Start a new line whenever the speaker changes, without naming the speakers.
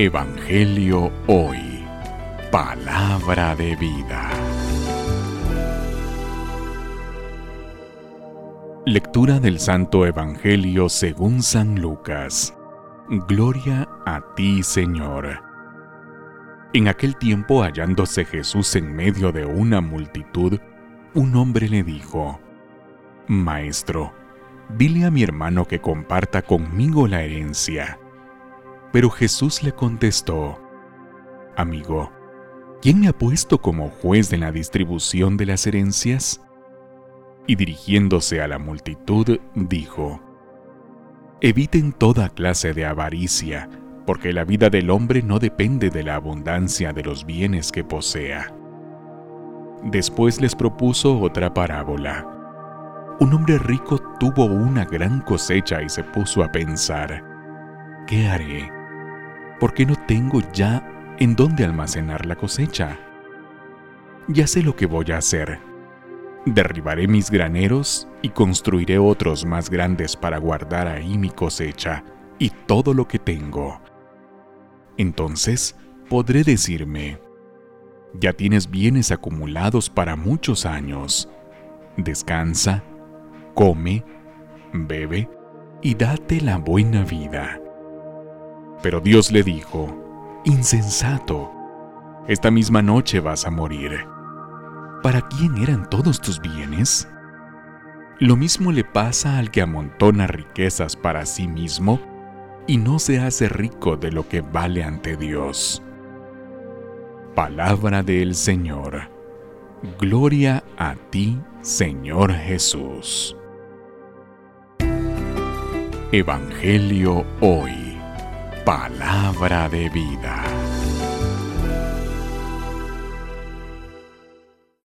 Evangelio Hoy. Palabra de vida. Lectura del Santo Evangelio según San Lucas. Gloria a ti, Señor. En aquel tiempo, hallándose Jesús en medio de una multitud, un hombre le dijo, Maestro, dile a mi hermano que comparta conmigo la herencia. Pero Jesús le contestó, Amigo, ¿quién me ha puesto como juez de la distribución de las herencias? Y dirigiéndose a la multitud, dijo, Eviten toda clase de avaricia, porque la vida del hombre no depende de la abundancia de los bienes que posea. Después les propuso otra parábola. Un hombre rico tuvo una gran cosecha y se puso a pensar, ¿qué haré? Porque no tengo ya en dónde almacenar la cosecha. Ya sé lo que voy a hacer. Derribaré mis graneros y construiré otros más grandes para guardar ahí mi cosecha y todo lo que tengo. Entonces podré decirme, ya tienes bienes acumulados para muchos años. Descansa, come, bebe y date la buena vida. Pero Dios le dijo, Insensato, esta misma noche vas a morir. ¿Para quién eran todos tus bienes? Lo mismo le pasa al que amontona riquezas para sí mismo y no se hace rico de lo que vale ante Dios. Palabra del Señor. Gloria a ti, Señor Jesús. Evangelio hoy. Palabra de vida.